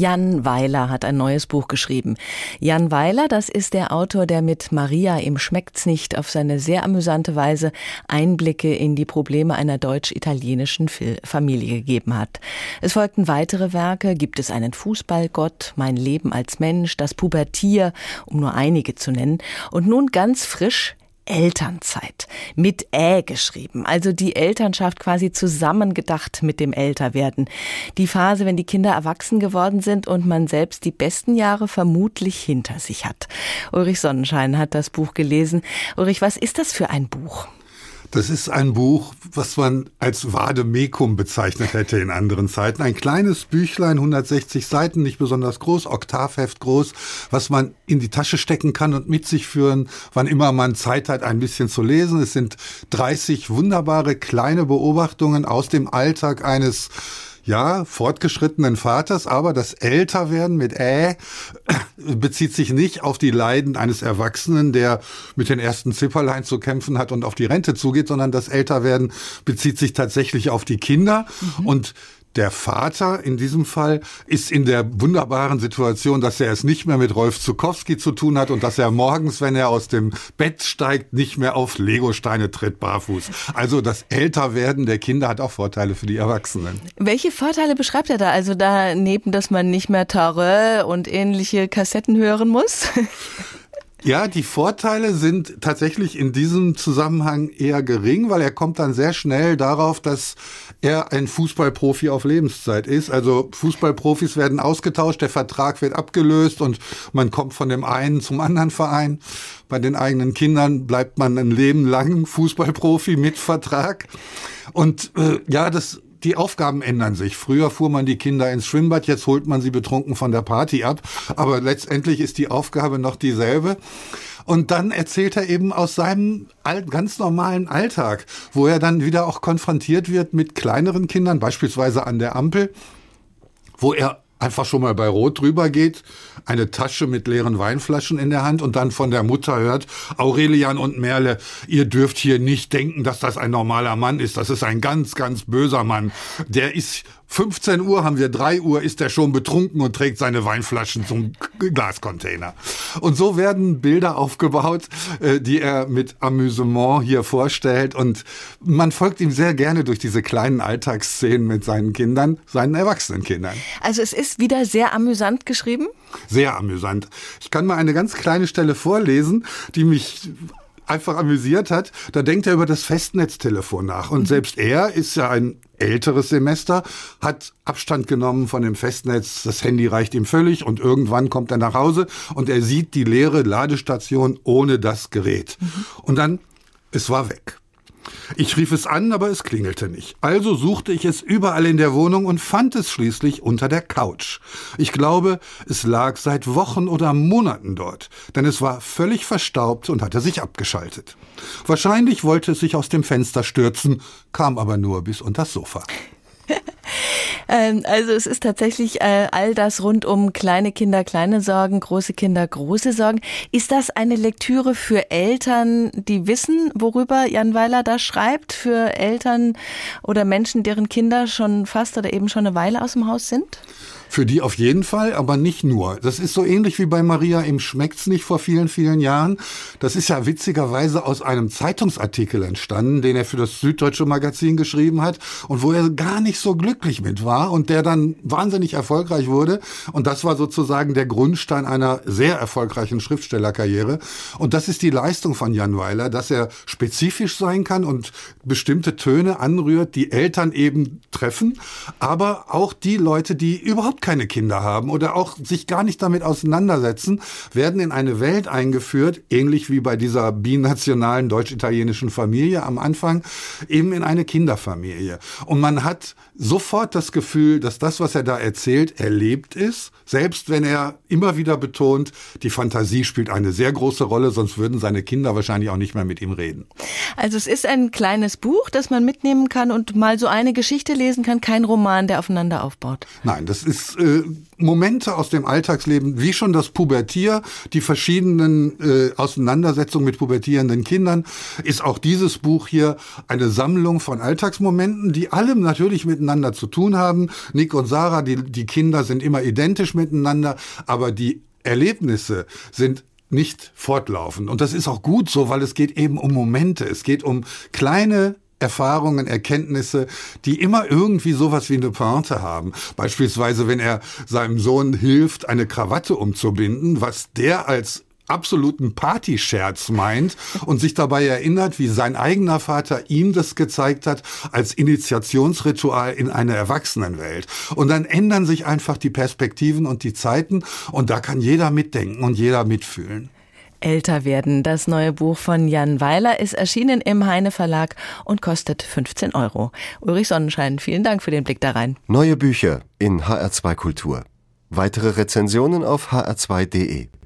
Jan Weiler hat ein neues Buch geschrieben. Jan Weiler, das ist der Autor, der mit Maria im Schmeckt's nicht auf seine sehr amüsante Weise Einblicke in die Probleme einer deutsch-italienischen Familie gegeben hat. Es folgten weitere Werke, gibt es einen Fußballgott, mein Leben als Mensch, das Pubertier, um nur einige zu nennen. Und nun ganz frisch Elternzeit mit Ä geschrieben, also die Elternschaft quasi zusammengedacht mit dem Älterwerden. Die Phase, wenn die Kinder erwachsen geworden sind und man selbst die besten Jahre vermutlich hinter sich hat. Ulrich Sonnenschein hat das Buch gelesen. Ulrich, was ist das für ein Buch? Das ist ein Buch, was man als Vademekum bezeichnet hätte in anderen Zeiten. Ein kleines Büchlein, 160 Seiten, nicht besonders groß, Oktavheft groß, was man in die Tasche stecken kann und mit sich führen, wann immer man Zeit hat, ein bisschen zu lesen. Es sind 30 wunderbare kleine Beobachtungen aus dem Alltag eines ja, fortgeschrittenen Vaters, aber das Älterwerden mit Äh bezieht sich nicht auf die Leiden eines Erwachsenen, der mit den ersten Zipperlein zu kämpfen hat und auf die Rente zugeht, sondern das Älterwerden bezieht sich tatsächlich auf die Kinder mhm. und der Vater in diesem Fall ist in der wunderbaren Situation, dass er es nicht mehr mit Rolf Zukowski zu tun hat und dass er morgens, wenn er aus dem Bett steigt, nicht mehr auf Legosteine tritt barfuß. Also das Älterwerden der Kinder hat auch Vorteile für die Erwachsenen. Welche Vorteile beschreibt er da? Also daneben, dass man nicht mehr Tarot und ähnliche Kassetten hören muss? Ja, die Vorteile sind tatsächlich in diesem Zusammenhang eher gering, weil er kommt dann sehr schnell darauf, dass er ein Fußballprofi auf Lebenszeit ist. Also Fußballprofis werden ausgetauscht, der Vertrag wird abgelöst und man kommt von dem einen zum anderen Verein. Bei den eigenen Kindern bleibt man ein Leben lang Fußballprofi mit Vertrag. Und äh, ja, das die Aufgaben ändern sich. Früher fuhr man die Kinder ins Schwimmbad, jetzt holt man sie betrunken von der Party ab. Aber letztendlich ist die Aufgabe noch dieselbe. Und dann erzählt er eben aus seinem ganz normalen Alltag, wo er dann wieder auch konfrontiert wird mit kleineren Kindern, beispielsweise an der Ampel, wo er einfach schon mal bei Rot drüber geht, eine Tasche mit leeren Weinflaschen in der Hand und dann von der Mutter hört, Aurelian und Merle, ihr dürft hier nicht denken, dass das ein normaler Mann ist. Das ist ein ganz, ganz böser Mann. Der ist 15 Uhr haben wir 3 Uhr, ist er schon betrunken und trägt seine Weinflaschen zum Glascontainer. Und so werden Bilder aufgebaut, äh, die er mit Amüsement hier vorstellt. Und man folgt ihm sehr gerne durch diese kleinen Alltagsszenen mit seinen Kindern, seinen erwachsenen Kindern. Also es ist wieder sehr amüsant geschrieben? Sehr amüsant. Ich kann mal eine ganz kleine Stelle vorlesen, die mich einfach amüsiert hat, da denkt er über das Festnetztelefon nach. Und mhm. selbst er ist ja ein älteres Semester, hat Abstand genommen von dem Festnetz, das Handy reicht ihm völlig und irgendwann kommt er nach Hause und er sieht die leere Ladestation ohne das Gerät. Mhm. Und dann, es war weg. Ich rief es an, aber es klingelte nicht. Also suchte ich es überall in der Wohnung und fand es schließlich unter der Couch. Ich glaube, es lag seit Wochen oder Monaten dort, denn es war völlig verstaubt und hatte sich abgeschaltet. Wahrscheinlich wollte es sich aus dem Fenster stürzen, kam aber nur bis unters Sofa. Ähm, also es ist tatsächlich äh, all das rund um kleine Kinder, kleine Sorgen, große Kinder, große Sorgen. Ist das eine Lektüre für Eltern, die wissen, worüber Jan Weiler da schreibt, für Eltern oder Menschen, deren Kinder schon fast oder eben schon eine Weile aus dem Haus sind? Für die auf jeden Fall, aber nicht nur. Das ist so ähnlich wie bei Maria im Schmeckt's nicht vor vielen, vielen Jahren. Das ist ja witzigerweise aus einem Zeitungsartikel entstanden, den er für das Süddeutsche Magazin geschrieben hat und wo er gar nicht so glücklich mit war und der dann wahnsinnig erfolgreich wurde. Und das war sozusagen der Grundstein einer sehr erfolgreichen Schriftstellerkarriere. Und das ist die Leistung von Jan Weiler, dass er spezifisch sein kann und bestimmte Töne anrührt, die Eltern eben treffen, aber auch die Leute, die überhaupt keine Kinder haben oder auch sich gar nicht damit auseinandersetzen, werden in eine Welt eingeführt, ähnlich wie bei dieser binationalen deutsch-italienischen Familie am Anfang, eben in eine Kinderfamilie. Und man hat sofort das Gefühl, dass das, was er da erzählt, erlebt ist, selbst wenn er immer wieder betont, die Fantasie spielt eine sehr große Rolle, sonst würden seine Kinder wahrscheinlich auch nicht mehr mit ihm reden. Also es ist ein kleines Buch, das man mitnehmen kann und mal so eine Geschichte lesen kann, kein Roman, der aufeinander aufbaut. Nein, das ist äh, Momente aus dem Alltagsleben, wie schon das Pubertier, die verschiedenen äh, Auseinandersetzungen mit pubertierenden Kindern, ist auch dieses Buch hier eine Sammlung von Alltagsmomenten, die allem natürlich miteinander zu tun haben. Nick und Sarah, die, die Kinder sind immer identisch miteinander, aber die Erlebnisse sind nicht fortlaufend. Und das ist auch gut so, weil es geht eben um Momente. Es geht um kleine Erfahrungen, Erkenntnisse, die immer irgendwie sowas wie eine Pointe haben. Beispielsweise, wenn er seinem Sohn hilft, eine Krawatte umzubinden, was der als absoluten Partyscherz meint und sich dabei erinnert, wie sein eigener Vater ihm das gezeigt hat als Initiationsritual in eine Erwachsenenwelt. Und dann ändern sich einfach die Perspektiven und die Zeiten und da kann jeder mitdenken und jeder mitfühlen. Älter werden. Das neue Buch von Jan Weiler ist erschienen im Heine Verlag und kostet 15 Euro. Ulrich Sonnenschein, vielen Dank für den Blick da rein. Neue Bücher in HR2 Kultur. Weitere Rezensionen auf hr2.de.